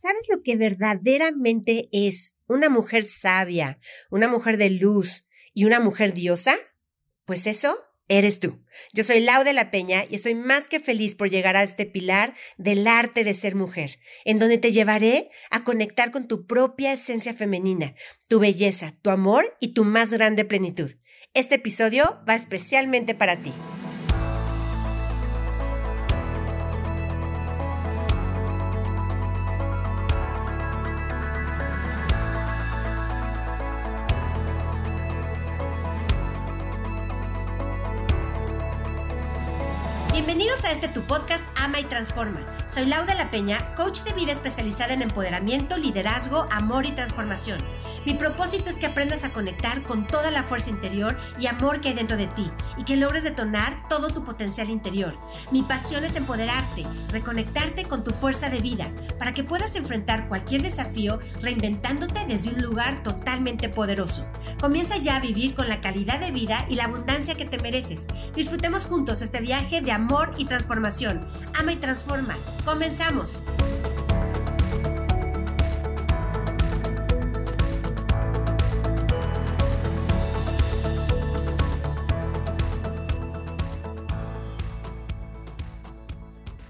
¿Sabes lo que verdaderamente es una mujer sabia, una mujer de luz y una mujer diosa? Pues eso eres tú. Yo soy Lau de la Peña y estoy más que feliz por llegar a este pilar del arte de ser mujer, en donde te llevaré a conectar con tu propia esencia femenina, tu belleza, tu amor y tu más grande plenitud. Este episodio va especialmente para ti. Este tu podcast Ama y Transforma. Soy Lauda La Peña, coach de vida especializada en empoderamiento, liderazgo, amor y transformación. Mi propósito es que aprendas a conectar con toda la fuerza interior y amor que hay dentro de ti y que logres detonar todo tu potencial interior. Mi pasión es empoderarte, reconectarte con tu fuerza de vida para que puedas enfrentar cualquier desafío reinventándote desde un lugar totalmente poderoso. Comienza ya a vivir con la calidad de vida y la abundancia que te mereces. Disfrutemos juntos este viaje de amor y transformación. Ama y transforma. Comenzamos.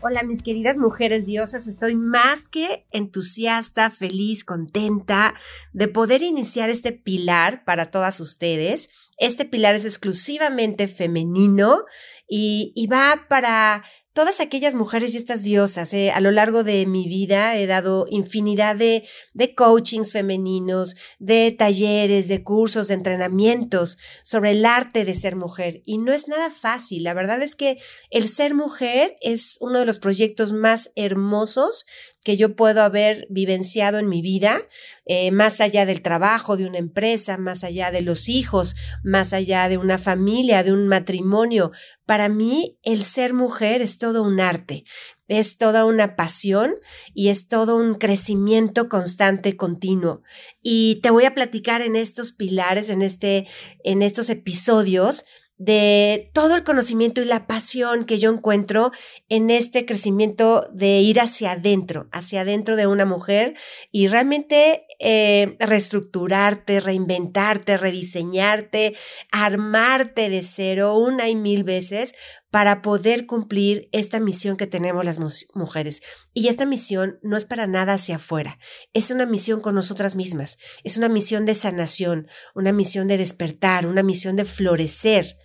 Hola mis queridas mujeres diosas, estoy más que entusiasta, feliz, contenta de poder iniciar este pilar para todas ustedes. Este pilar es exclusivamente femenino y, y va para todas aquellas mujeres y estas diosas. Eh, a lo largo de mi vida he dado infinidad de, de coachings femeninos, de talleres, de cursos, de entrenamientos sobre el arte de ser mujer. Y no es nada fácil. La verdad es que el ser mujer es uno de los proyectos más hermosos que yo puedo haber vivenciado en mi vida, eh, más allá del trabajo de una empresa, más allá de los hijos, más allá de una familia, de un matrimonio. Para mí, el ser mujer es todo un arte, es toda una pasión y es todo un crecimiento constante, continuo. Y te voy a platicar en estos pilares, en, este, en estos episodios, de todo el conocimiento y la pasión que yo encuentro en este crecimiento de ir hacia adentro, hacia adentro de una mujer y realmente eh, reestructurarte, reinventarte, rediseñarte, armarte de cero una y mil veces para poder cumplir esta misión que tenemos las mujeres. Y esta misión no es para nada hacia afuera, es una misión con nosotras mismas, es una misión de sanación, una misión de despertar, una misión de florecer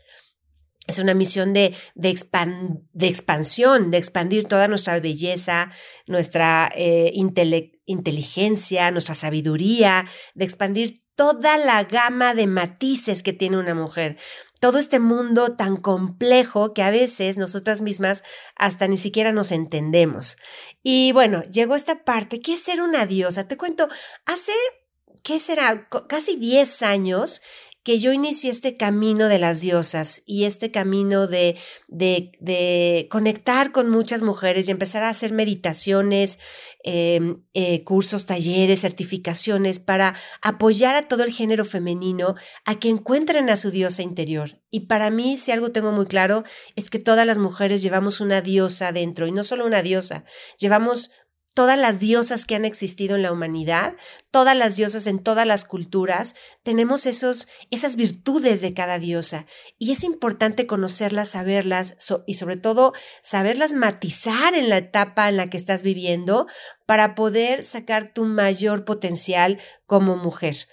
es una misión de, de, de, expansión, de expandir toda nuestra belleza, nuestra eh, inteligencia, nuestra sabiduría, de expandir toda la gama de matices que tiene una mujer. Todo este mundo tan complejo que a veces nosotras mismas hasta ni siquiera nos entendemos. Y bueno, llegó esta parte, ¿qué es ser una diosa? Te cuento, hace, ¿qué será? Casi 10 años que yo inicié este camino de las diosas y este camino de, de, de conectar con muchas mujeres y empezar a hacer meditaciones, em, eh, cursos, talleres, certificaciones para apoyar a todo el género femenino a que encuentren a su diosa interior. Y para mí, si algo tengo muy claro, es que todas las mujeres llevamos una diosa dentro y no solo una diosa, llevamos todas las diosas que han existido en la humanidad, todas las diosas en todas las culturas, tenemos esos, esas virtudes de cada diosa. Y es importante conocerlas, saberlas y sobre todo saberlas matizar en la etapa en la que estás viviendo para poder sacar tu mayor potencial como mujer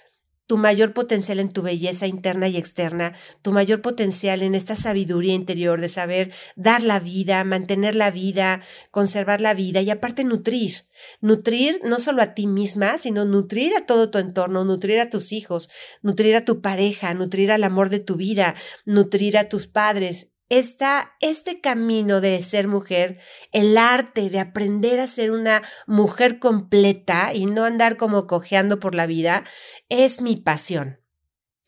tu mayor potencial en tu belleza interna y externa, tu mayor potencial en esta sabiduría interior de saber dar la vida, mantener la vida, conservar la vida y aparte nutrir. Nutrir no solo a ti misma, sino nutrir a todo tu entorno, nutrir a tus hijos, nutrir a tu pareja, nutrir al amor de tu vida, nutrir a tus padres, esta, este camino de ser mujer, el arte de aprender a ser una mujer completa y no andar como cojeando por la vida, es mi pasión.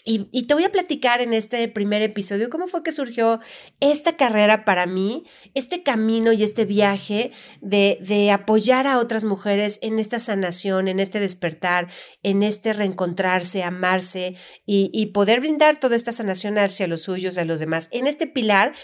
Y, te voy a platicar en este primer episodio cómo fue que surgió esta carrera para mí, este camino y este viaje de, de, apoyar a otras mujeres en esta sanación, en este despertar, en este reencontrarse, amarse y, y poder brindar toda esta sanación hacia los suyos, a los demás. En este pilar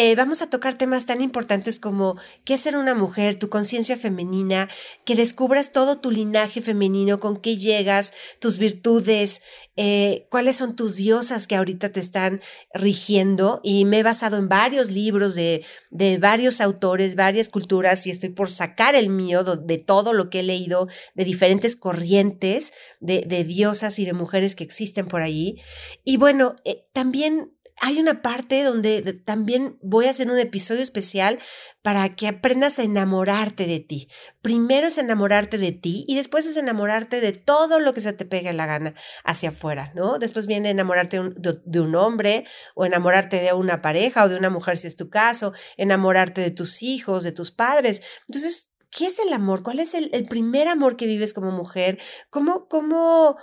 eh, vamos a tocar temas tan importantes como qué es ser una mujer, tu conciencia femenina, que descubras todo tu linaje femenino, con qué llegas, tus virtudes, eh, cuáles son tus diosas que ahorita te están rigiendo. Y me he basado en varios libros de, de varios autores, varias culturas, y estoy por sacar el mío de, todo lo que he leído, de diferentes corrientes de, diosas y de mujeres que existen por ahí. Y bueno, eh, también hay una parte donde también voy a hacer un episodio especial para que aprendas a enamorarte de ti. Primero es enamorarte de ti y después es enamorarte de todo lo que se te pegue la gana hacia afuera, ¿no? Después viene enamorarte de un, hombre o enamorarte de una pareja o de una mujer si es tu caso, enamorarte de tus hijos, de tus padres. Entonces, ¿qué es el amor? ¿Cuál es el, el primer amor que vives como mujer? ¿Cómo, cómo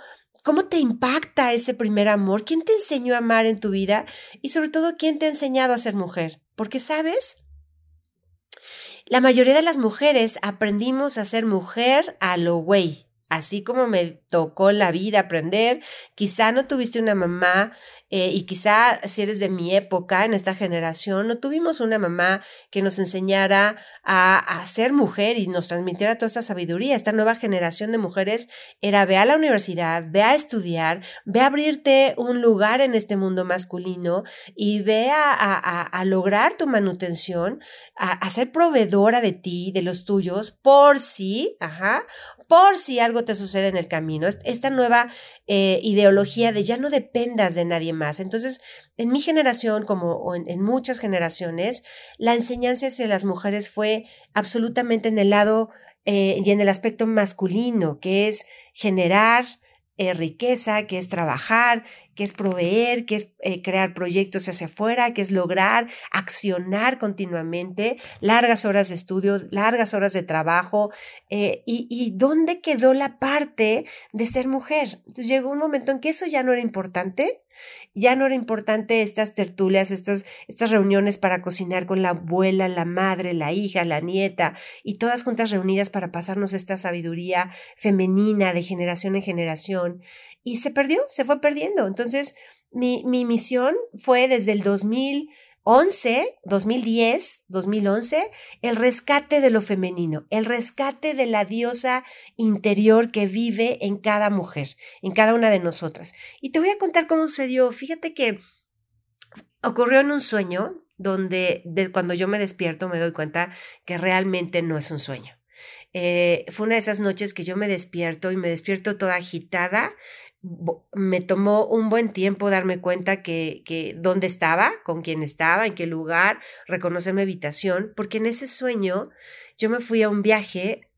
¿Cómo te impacta ese primer amor? ¿Quién te enseñó a amar en tu vida? Y sobre todo, ¿quién te ha enseñado a ser mujer? Porque, ¿sabes? La mayoría de las mujeres aprendimos a ser mujer a lo güey. Así como me tocó la vida aprender, quizá no tuviste una mamá eh, y quizá si eres de mi época, en esta generación, no tuvimos una mamá que nos enseñara a, a, ser mujer y nos transmitiera toda esta sabiduría. Esta nueva generación de mujeres era ve a la universidad, ve a estudiar, ve a abrirte un lugar en este mundo masculino y ve a, lograr tu manutención, a, ser proveedora de ti, de los tuyos, por si, ajá, por si algo te sucede en el camino. Esta nueva eh, ideología de ya no dependas de nadie más. Entonces, en mi generación, como en, muchas generaciones, la enseñanza hacia las mujeres fue absolutamente en el lado eh, y en el aspecto masculino, que es generar, eh, riqueza, que es trabajar, que es proveer, que es eh, crear proyectos hacia afuera, que es lograr accionar continuamente, largas horas de estudio, largas horas de trabajo. Eh, y, dónde quedó la parte de ser mujer? Llegó un momento en que eso ya no era importante. Ya no era importante estas tertulias, estas, estas reuniones para cocinar con la abuela, la madre, la hija, la nieta, y todas juntas reunidas para pasarnos esta sabiduría femenina de generación en generación y se perdió, se fue perdiendo. Entonces, mi, mi misión fue desde el 2011, 2010, 2011, el rescate de lo femenino, el rescate de la diosa interior que vive en cada mujer, en cada una de nosotras. Y te voy a contar cómo sucedió. Fíjate que ocurrió en un sueño donde cuando yo me despierto me doy cuenta que realmente no es un sueño. Eh, fue una de esas noches que yo me despierto y me despierto toda agitada me tomó un buen tiempo darme cuenta que, que dónde estaba, con quién estaba, en qué lugar, reconocer mi habitación, porque en ese sueño yo me fui a un viaje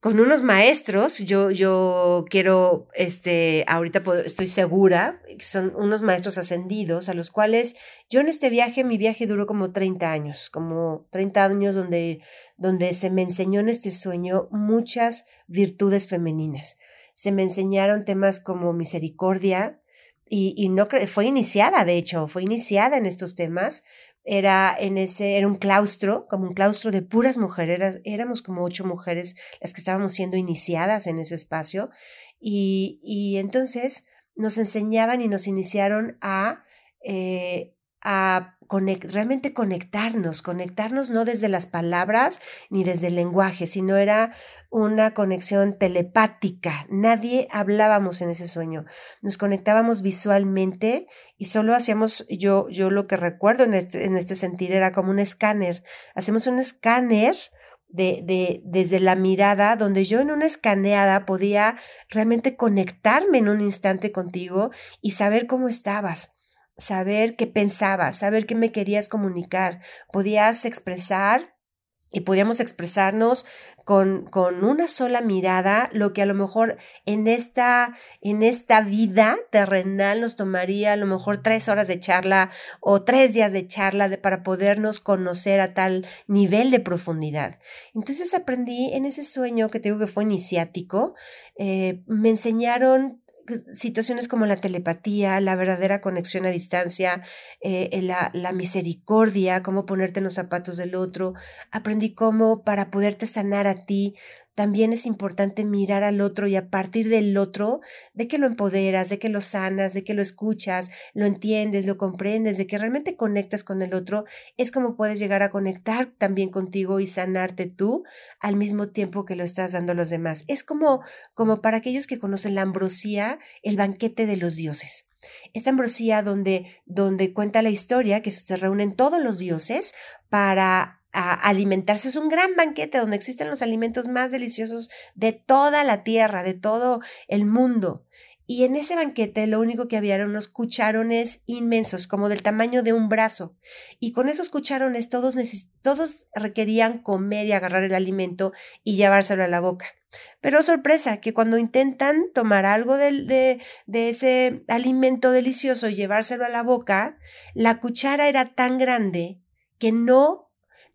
con unos maestros, yo, yo quiero, este, ahorita estoy segura, son unos maestros ascendidos a los cuales yo en este viaje, mi viaje duró como 30 años, como 30 años donde, donde se me enseñó en este sueño muchas virtudes femeninas se me enseñaron temas como misericordia y, no fue iniciada, de hecho, fue iniciada en estos temas. Era en ese, era un claustro, como un claustro de puras mujeres, éramos como ocho mujeres las que estábamos siendo iniciadas en ese espacio. Y, y entonces nos enseñaban y nos iniciaron a, eh, a realmente conectarnos, conectarnos no desde las palabras ni desde el lenguaje, sino era una conexión telepática. Nadie hablábamos en ese sueño. Nos conectábamos visualmente y solo hacíamos, yo, yo lo que recuerdo en este, en este sentir era como un escáner. Hacemos un escáner de, de, desde la mirada, donde yo en una escaneada podía realmente conectarme en un instante contigo y saber cómo estabas saber qué pensabas, saber qué me querías comunicar. Podías expresar y podíamos expresarnos con, con, una sola mirada lo que a lo mejor en esta, en esta vida terrenal nos tomaría a lo mejor tres horas de charla o tres días de charla de, para podernos conocer a tal nivel de profundidad. Entonces aprendí en ese sueño que tengo que fue iniciático, eh, me enseñaron situaciones como la telepatía, la verdadera conexión a distancia, eh, la, la, misericordia, cómo ponerte en los zapatos del otro. Aprendí cómo para poderte sanar a ti, también es importante mirar al otro y a partir del otro, de que lo empoderas, de que lo sanas, de que lo escuchas, lo entiendes, lo comprendes, de que realmente conectas con el otro, es como puedes llegar a conectar también contigo y sanarte tú al mismo tiempo que lo estás dando a los demás. Es como, como para aquellos que conocen la ambrosía, el banquete de los dioses. Esta ambrosía donde, donde cuenta la historia que se reúnen todos los dioses para alimentarse. Es un gran banquete donde existen los alimentos más deliciosos de toda la tierra, de todo el mundo. Y en ese banquete lo único que había eran unos cucharones inmensos, como del tamaño de un brazo. Y con esos cucharones todos, todos requerían comer y agarrar el alimento y llevárselo a la boca. Pero sorpresa, que cuando intentan tomar algo de, de, ese alimento delicioso y llevárselo a la boca, la cuchara era tan grande que no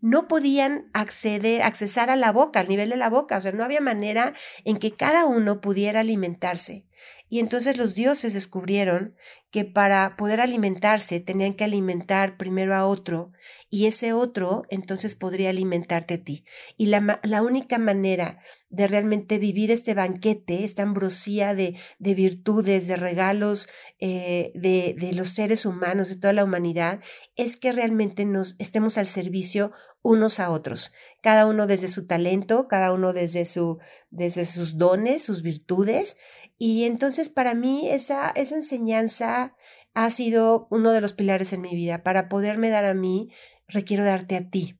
no podían acceder, accesar a la boca, al nivel de la boca, o sea, no había manera en que cada uno pudiera alimentarse. Y entonces los dioses descubrieron que para poder alimentarse tenían que alimentar primero a otro y ese otro entonces podría alimentarte a ti. Y la, la única manera de realmente vivir este banquete, esta ambrosía de, de virtudes, de regalos eh, de, de los seres humanos, de toda la humanidad, es que realmente nos estemos al servicio unos a otros, cada uno desde su talento, cada uno desde, su, desde sus dones, sus virtudes, y entonces para mí esa, esa enseñanza ha sido uno de los pilares en mi vida. Para poderme dar a mí, requiero darte a ti.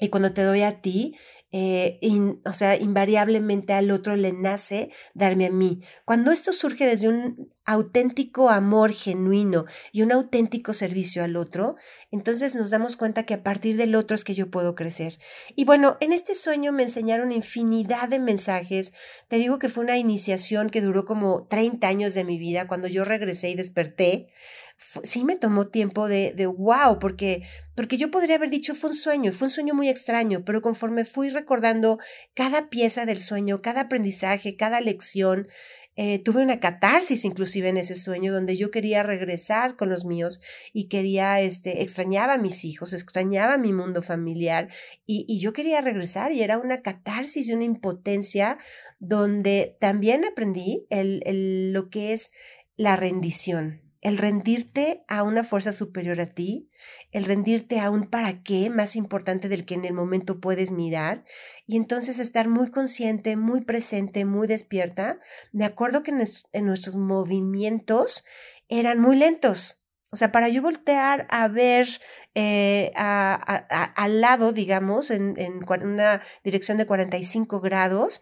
Y cuando te doy a ti, eh, o sea, invariablemente al otro le nace darme a mí. Cuando esto surge desde un auténtico amor genuino y un auténtico servicio al otro, entonces nos damos cuenta que a partir del otro es que yo puedo crecer. Y bueno, en este sueño me enseñaron infinidad de mensajes. Te digo que fue una iniciación que duró como 30 años de mi vida. Cuando yo regresé y desperté, sí me tomó tiempo de, de wow, porque porque yo podría haber dicho fue un sueño, fue un sueño muy extraño, pero conforme fui recordando cada pieza del sueño, cada aprendizaje, cada lección, eh, tuve una catarsis inclusive en ese sueño donde yo quería regresar con los míos y quería, este, extrañaba a mis hijos, extrañaba mi mundo familiar y, y yo quería regresar y era una catarsis y una impotencia donde también aprendí el, el, lo que es la rendición, el rendirte a una fuerza superior a ti, el rendirte a un para qué más importante del que en el momento puedes mirar y entonces estar muy consciente, muy presente, muy despierta. Me acuerdo que en, nuestros movimientos eran muy lentos. O sea, para yo voltear a ver eh, al lado, digamos, en, en, una dirección de 45 grados,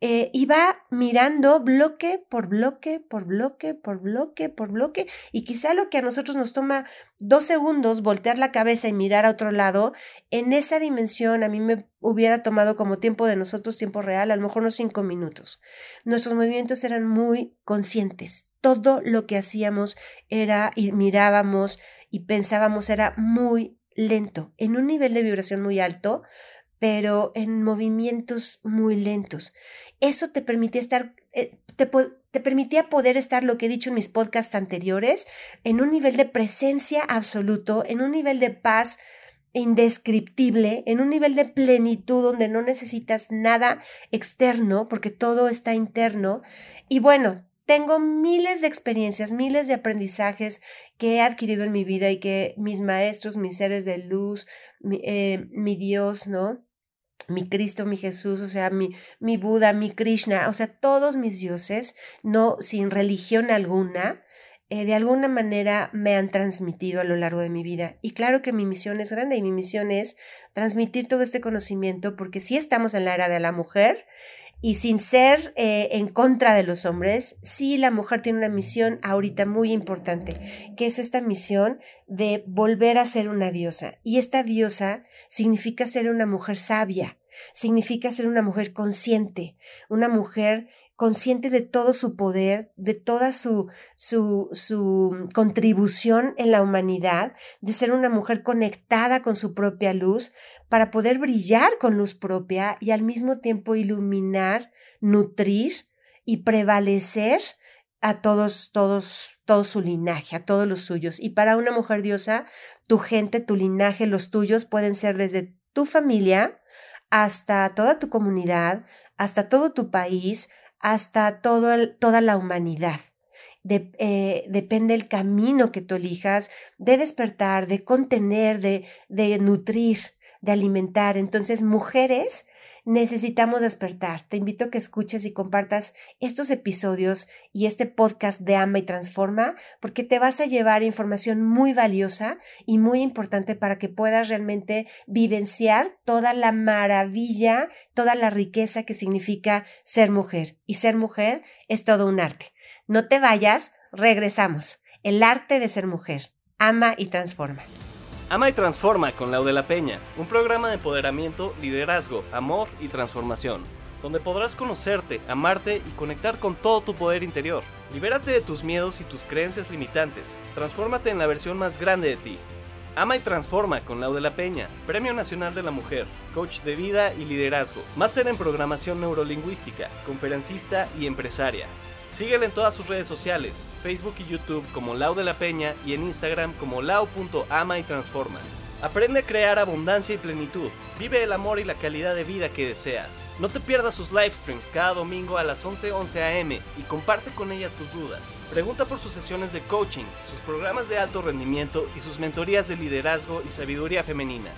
eh, iba mirando bloque por bloque, por bloque, por bloque, por bloque, y quizá lo que a nosotros nos toma dos segundos voltear la cabeza y mirar a otro lado, en esa dimensión a mí me hubiera tomado como tiempo de nosotros, tiempo real, a lo mejor unos cinco minutos. Nuestros movimientos eran muy conscientes. Todo lo que hacíamos era y mirábamos y pensábamos era muy lento, en un nivel de vibración muy alto, pero en movimientos muy lentos. Eso te permitía estar, eh, te, te, permitía poder estar, lo que he dicho en mis podcasts anteriores, en un nivel de presencia absoluto, en un nivel de paz indescriptible, en un nivel de plenitud donde no necesitas nada externo porque todo está interno. Y bueno, tengo miles de experiencias, miles de aprendizajes que he adquirido en mi vida y que mis maestros, mis seres de luz, mi, eh, mi Dios, ¿no? Mi Cristo, mi Jesús, o sea, mi, mi Buda, mi Krishna, o sea, todos mis dioses, no sin religión alguna, eh, de alguna manera me han transmitido a lo largo de mi vida. Y claro que mi misión es grande y mi misión es transmitir todo este conocimiento porque si estamos en la era de la mujer y sin ser eh, en contra de los hombres, sí la mujer tiene una misión ahorita muy importante, que es esta misión de volver a ser una diosa. Y esta diosa significa ser una mujer sabia, significa ser una mujer consciente, una mujer consciente de todo su poder, de toda su, su, su, contribución en la humanidad, de ser una mujer conectada con su propia luz, para poder brillar con luz propia y al mismo tiempo iluminar, nutrir y prevalecer a todos, todos, todo su linaje, a todos los suyos. Y para una mujer diosa, tu gente, tu linaje, los tuyos pueden ser desde tu familia hasta toda tu comunidad, hasta todo tu país, hasta todo toda la humanidad. Eh, depende el camino que tú elijas de despertar, de contener, de, de nutrir, de alimentar. Entonces, mujeres, necesitamos despertar. Te invito a que escuches y compartas estos episodios y este podcast de Ama y Transforma, porque te vas a llevar información muy valiosa y muy importante para que puedas realmente vivenciar toda la maravilla, toda la riqueza que significa ser mujer. Y ser mujer es todo un arte. No te vayas, regresamos. El arte de ser mujer. Ama y transforma. Ama y Transforma con Lau de la Peña, un programa de empoderamiento, liderazgo, amor y transformación, donde podrás conocerte, amarte y conectar con todo tu poder interior. Libérate de tus miedos y tus creencias limitantes. Transfórmate en la versión más grande de ti. Ama y Transforma con Lau de la Peña, Premio Nacional de la Mujer, coach de vida y liderazgo, máster en programación neurolingüística, conferencista y empresaria. Síguela en todas sus redes sociales, Facebook y YouTube como Lau de la Peña y en Instagram como lau.ama y transforma. Aprende a crear abundancia y plenitud. Vive el amor y la calidad de vida que deseas. No te pierdas sus live streams cada domingo a las 11:11 11 am y comparte con ella tus dudas. Pregunta por sus sesiones de coaching, sus programas de alto rendimiento y sus mentorías de liderazgo y sabiduría femenina.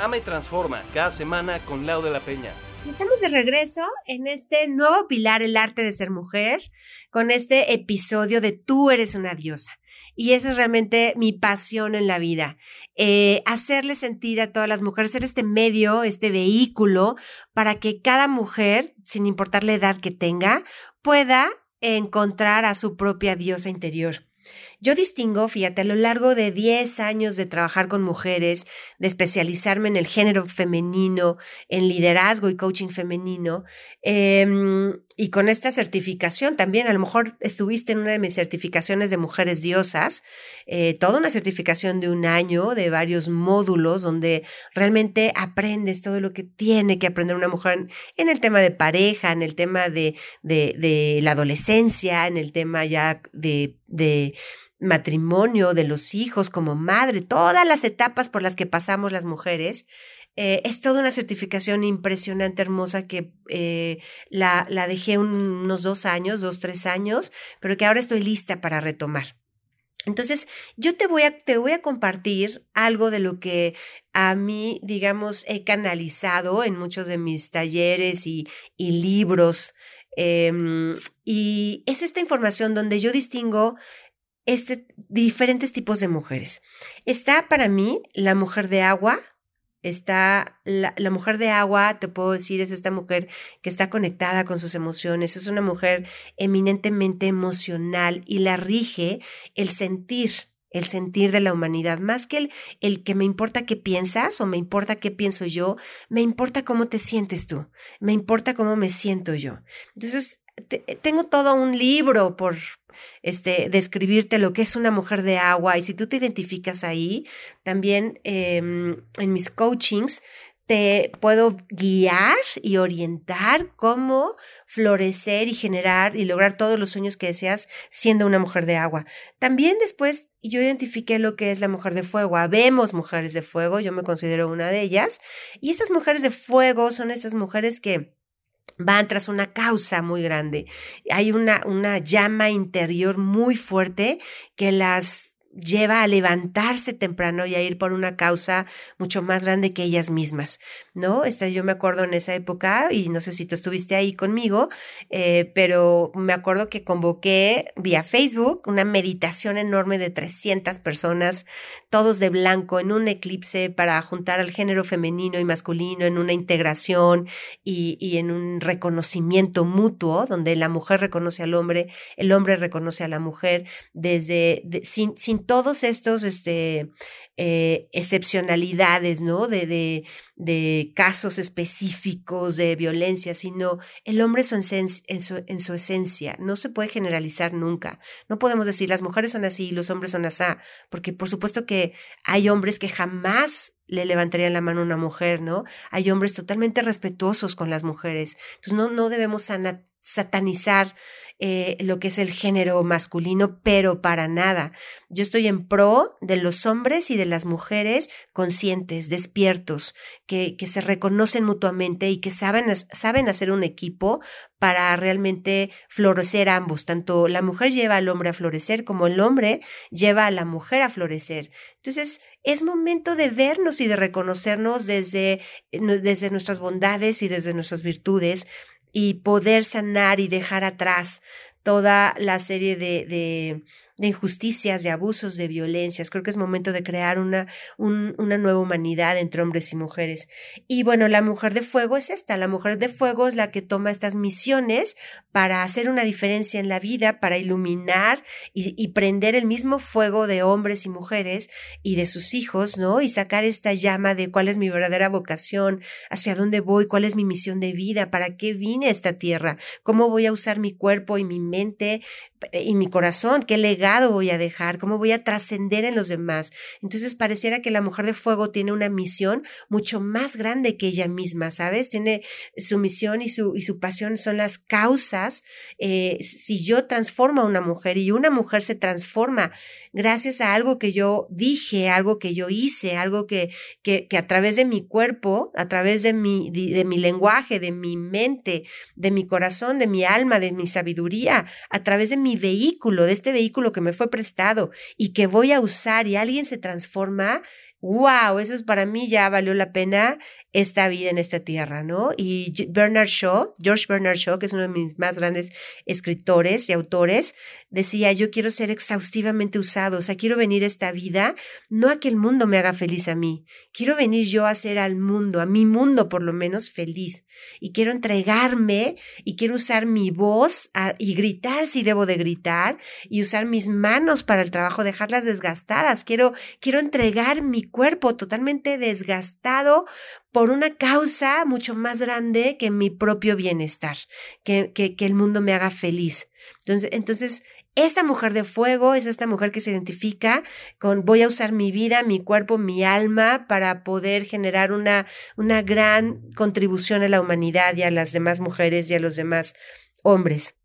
Ama y transforma cada semana con Lau de la Peña. Estamos de regreso en este nuevo pilar, el arte de ser mujer, con este episodio de Tú eres una diosa. Y esa es realmente mi pasión en la vida. Eh, hacerle sentir a todas las mujeres, ser este medio, este vehículo, para que cada mujer, sin importar la edad que tenga, pueda encontrar a su propia diosa interior. Yo distingo, fíjate, a lo largo de 10 años de trabajar con mujeres, de especializarme en el género femenino, en liderazgo y coaching femenino, em, y con esta certificación también, a lo mejor estuviste en una de mis certificaciones de mujeres diosas, eh, toda una certificación de un año, de varios módulos, donde realmente aprendes todo lo que tiene que aprender una mujer en el tema de pareja, en el tema de, la adolescencia, en el tema ya de matrimonio, de los hijos, como madre, todas las etapas por las que pasamos las mujeres. Eh, es toda una certificación impresionante, hermosa, que eh, la, dejé unos dos años, dos, tres años, pero que ahora estoy lista para retomar. Entonces, yo te voy, a, te voy a compartir algo de lo que a mí, digamos, he canalizado en muchos de mis talleres y, y libros. Em, y es esta información donde yo distingo este, diferentes tipos de mujeres. Está para mí la mujer de agua, está la, mujer de agua, te puedo decir, es esta mujer que está conectada con sus emociones, es una mujer eminentemente emocional y la rige el sentir, el sentir de la humanidad, más que el, el, que me importa qué piensas o me importa qué pienso yo, me importa cómo te sientes tú, me importa cómo me siento yo. Entonces, tengo todo un libro por este, describirte lo que es una mujer de agua y si tú te identificas ahí, también em, en mis coachings te puedo guiar y orientar cómo florecer y generar y lograr todos los sueños que deseas siendo una mujer de agua. También después yo identifiqué lo que es la mujer de fuego. Habemos mujeres de fuego, yo me considero una de ellas. Y esas mujeres de fuego son estas mujeres que van tras una causa muy grande. Hay una, una llama interior muy fuerte que las lleva a levantarse temprano y a ir por una causa mucho más grande que ellas mismas, ¿no? Yo me acuerdo en esa época, y no sé si tú estuviste ahí conmigo, eh, pero me acuerdo que convoqué vía Facebook una meditación enorme de 300 personas, todos de blanco, en un eclipse para juntar al género femenino y masculino en una integración y, en un reconocimiento mutuo, donde la mujer reconoce al hombre, el hombre reconoce a la mujer, desde, sin todos estos este, eh, excepcionalidades, ¿no? De, de, casos específicos de violencia, sino el hombre en, su, en, su, esencia. No se puede generalizar nunca. No podemos decir las mujeres son así y los hombres son así, porque por supuesto que hay hombres que jamás le levantarían la mano a una mujer, ¿no? Hay hombres totalmente respetuosos con las mujeres. Entonces no, no debemos satanizar eh, lo que es el género masculino, pero para nada. Yo estoy en pro de los hombres y de las mujeres conscientes, despiertos, que, que se reconocen mutuamente y que saben, saben hacer un equipo para realmente florecer ambos. Tanto la mujer lleva al hombre a florecer como el hombre lleva a la mujer a florecer. Entonces, es momento de vernos y de reconocernos desde, desde nuestras bondades y desde nuestras virtudes y poder sanar y dejar atrás toda la serie de, de, injusticias, de abusos, de violencias. Creo que es momento de crear una, una nueva humanidad entre hombres y mujeres. Y bueno, la mujer de fuego es esta. La mujer de fuego es la que toma estas misiones para hacer una diferencia en la vida, para iluminar y, y prender el mismo fuego de hombres y mujeres y de sus hijos, ¿no? Y sacar esta llama de cuál es mi verdadera vocación, hacia dónde voy, cuál es mi misión de vida, para qué vine a esta tierra, cómo voy a usar mi cuerpo y mi mente y mi corazón, qué legado voy a dejar, cómo voy a trascender en los demás. Entonces pareciera que la mujer de fuego tiene una misión mucho más grande que ella misma, ¿sabes? Tiene su misión y su, y su pasión son las causas. Eh, si yo transformo a una mujer y una mujer se transforma gracias a algo que yo dije, algo que yo hice, algo que, que, que a través de mi cuerpo, a través de mi, de mi lenguaje, de mi mente, de mi corazón, de mi alma, de mi sabiduría, a través de mi vehículo, de este vehículo que me fue prestado y que voy a usar y alguien se transforma, wow, eso es para mí ya valió la pena esta vida en esta tierra, ¿no? Y Bernard Shaw, George Bernard Shaw, que es uno de mis más grandes escritores y autores, decía, yo quiero ser exhaustivamente usado, o sea, quiero venir a esta vida, no a que el mundo me haga feliz a mí, quiero venir yo a hacer al mundo, a mi mundo por lo menos feliz, y quiero entregarme y quiero usar mi voz y gritar si debo de gritar, y usar mis manos para el trabajo, dejarlas desgastadas, quiero, quiero entregar mi cuerpo totalmente desgastado por una causa mucho más grande que mi propio bienestar, que, que, que el mundo me haga feliz. Entonces, entonces, esa mujer de fuego es esta mujer que se identifica con voy a usar mi vida, mi cuerpo, mi alma para poder generar una, una gran contribución a la humanidad y a las demás mujeres y a los demás hombres.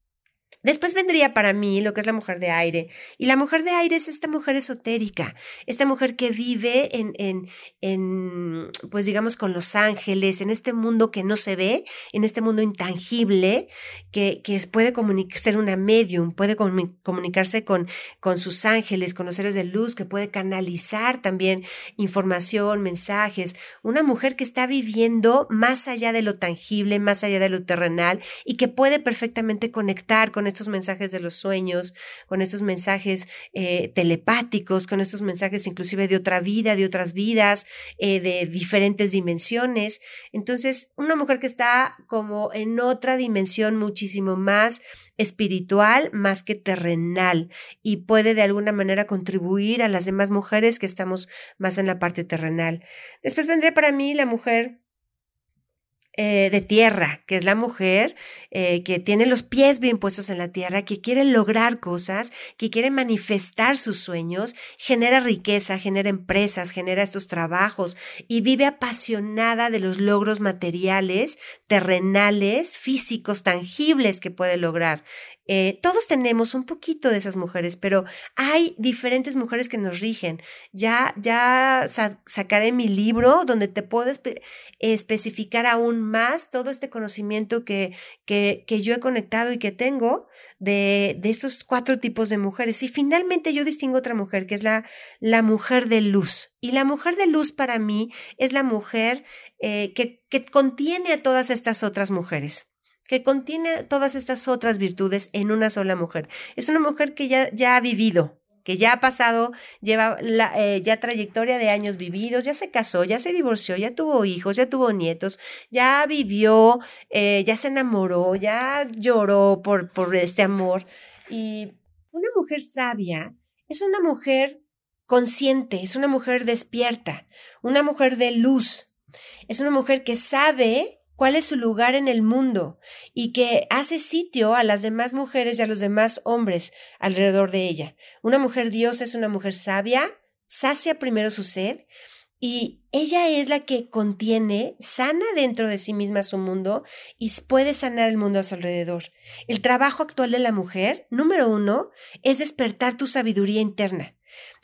Después vendría para mí lo que es la mujer de aire. Y la mujer de aire es esta mujer esotérica, esta mujer que vive en, en, en, pues digamos, con los ángeles, en este mundo que no se ve, en este mundo intangible, que, que puede ser una medium, puede comunicarse con, con sus ángeles, con los seres de luz, que puede canalizar también información, mensajes. Una mujer que está viviendo más allá de lo tangible, más allá de lo terrenal y que puede perfectamente conectar con estos mensajes de los sueños, con estos mensajes eh, telepáticos, con estos mensajes inclusive de otra vida, de otras vidas, eh, de diferentes dimensiones. Entonces, una mujer que está como en otra dimensión muchísimo más espiritual, más que terrenal, y puede de alguna manera contribuir a las demás mujeres que estamos más en la parte terrenal. Después vendría para mí la mujer eh, de tierra, que es la mujer eh, que tiene los pies bien puestos en la tierra, que quiere lograr cosas, que quiere manifestar sus sueños, genera riqueza, genera empresas, genera estos trabajos y vive apasionada de los logros materiales, terrenales, físicos, tangibles que puede lograr. Eh, todos tenemos un poquito de esas mujeres, pero hay diferentes mujeres que nos rigen. Ya, ya sacaré mi libro donde te puedo especificar aún más todo este conocimiento que, que, yo he conectado y que tengo de, de estos cuatro tipos de mujeres. Y finalmente yo distingo otra mujer, que es la, la mujer de luz. Y la mujer de luz para mí es la mujer eh, que, que contiene a todas estas otras mujeres que contiene todas estas otras virtudes en una sola mujer. Es una mujer que ya, ya ha vivido, que ya ha pasado, lleva la, eh, ya trayectoria de años vividos, ya se casó, ya se divorció, ya tuvo hijos, ya tuvo nietos, ya vivió, eh, ya se enamoró, ya lloró por, por este amor. Y una mujer sabia es una mujer consciente, es una mujer despierta, una mujer de luz, es una mujer que sabe cuál es su lugar en el mundo y que hace sitio a las demás mujeres y a los demás hombres alrededor de ella. Una mujer diosa es una mujer sabia, sacia primero su sed Y ella es la que contiene, sana dentro de sí misma su mundo y puede sanar el mundo a su alrededor. El trabajo actual de la mujer, número uno, es despertar tu sabiduría interna,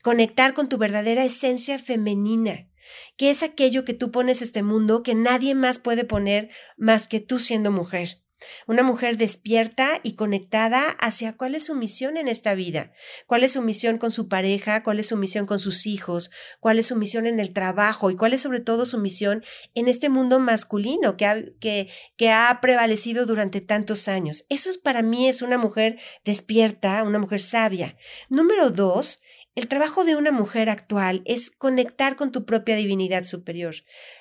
conectar con tu verdadera esencia femenina, que es aquello que tú pones este mundo que nadie más puede poner más que tú siendo mujer. Una mujer despierta y conectada hacia cuál es su misión en esta vida, cuál es su misión con su pareja, cuál es su misión con sus hijos, cuál es su misión en el trabajo y cuál es sobre todo su misión en este mundo masculino que ha, que, que ha prevalecido durante tantos años. Eso para mí es una mujer despierta, una mujer sabia. Número dos, el trabajo de una mujer actual es conectar con tu propia divinidad superior.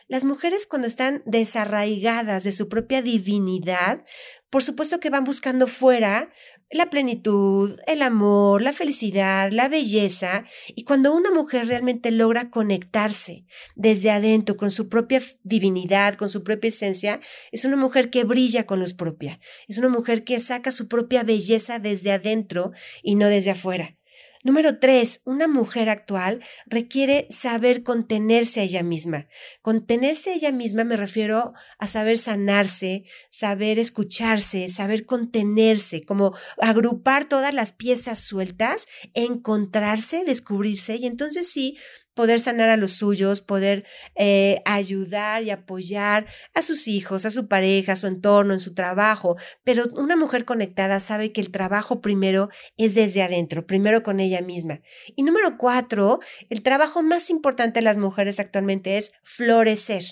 Las mujeres cuando están desarraigadas de su propia divinidad, por supuesto que van buscando fuera la plenitud, el amor, la felicidad, la belleza. Y cuando una mujer realmente logra conectarse desde adentro con su propia divinidad, con su propia esencia, es una mujer que brilla con luz propia. Es una mujer que saca su propia belleza desde adentro y no desde afuera. Número tres, una mujer actual requiere saber contenerse a ella misma. Contenerse a ella misma me refiero a saber sanarse, saber escucharse, saber contenerse, como agrupar todas las piezas sueltas, encontrarse, descubrirse y entonces sí poder sanar a los suyos, poder eh, ayudar y apoyar a sus hijos, a su pareja, a su entorno, en su trabajo. Pero una mujer conectada sabe que el trabajo primero es desde adentro, primero con ella misma. Y número cuatro, el trabajo más importante de las mujeres actualmente es florecer.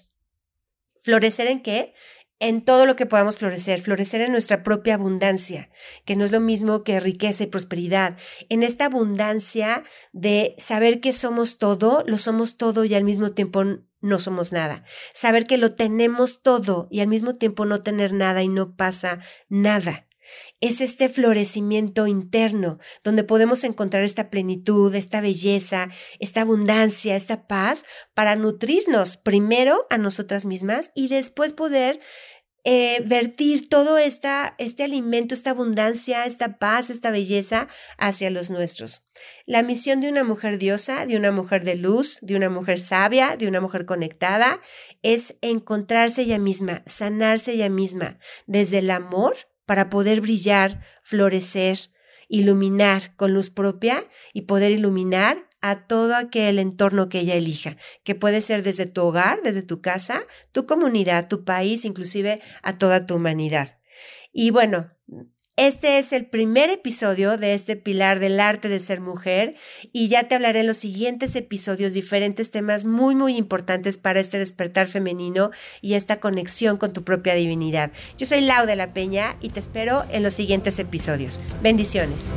¿Florecer en qué? En todo lo que podamos florecer, florecer en nuestra propia abundancia, que no es lo mismo que riqueza y prosperidad, en esta abundancia de saber que somos todo, lo somos todo y al mismo tiempo no somos nada, saber que lo tenemos todo y al mismo tiempo no tener nada y no pasa nada. Es este florecimiento interno donde podemos encontrar esta plenitud, esta belleza, esta abundancia, esta paz para nutrirnos primero a nosotras mismas y después poder eh, vertir todo esta, este alimento, esta abundancia, esta paz, esta belleza hacia los nuestros. La misión de una mujer diosa, de una mujer de luz, de una mujer sabia, de una mujer conectada, es encontrarse ella misma, sanarse ella misma desde el amor para poder brillar, florecer, iluminar con luz propia y poder iluminar a todo aquel entorno que ella elija, que puede ser desde tu hogar, desde tu casa, tu comunidad, tu país, inclusive a toda tu humanidad. Y bueno, este es el primer episodio de este pilar del arte de ser mujer y ya te hablaré en los siguientes episodios diferentes temas muy muy importantes para este despertar femenino y esta conexión con tu propia divinidad. Yo soy Lau de la Peña y te espero en los siguientes episodios. Bendiciones.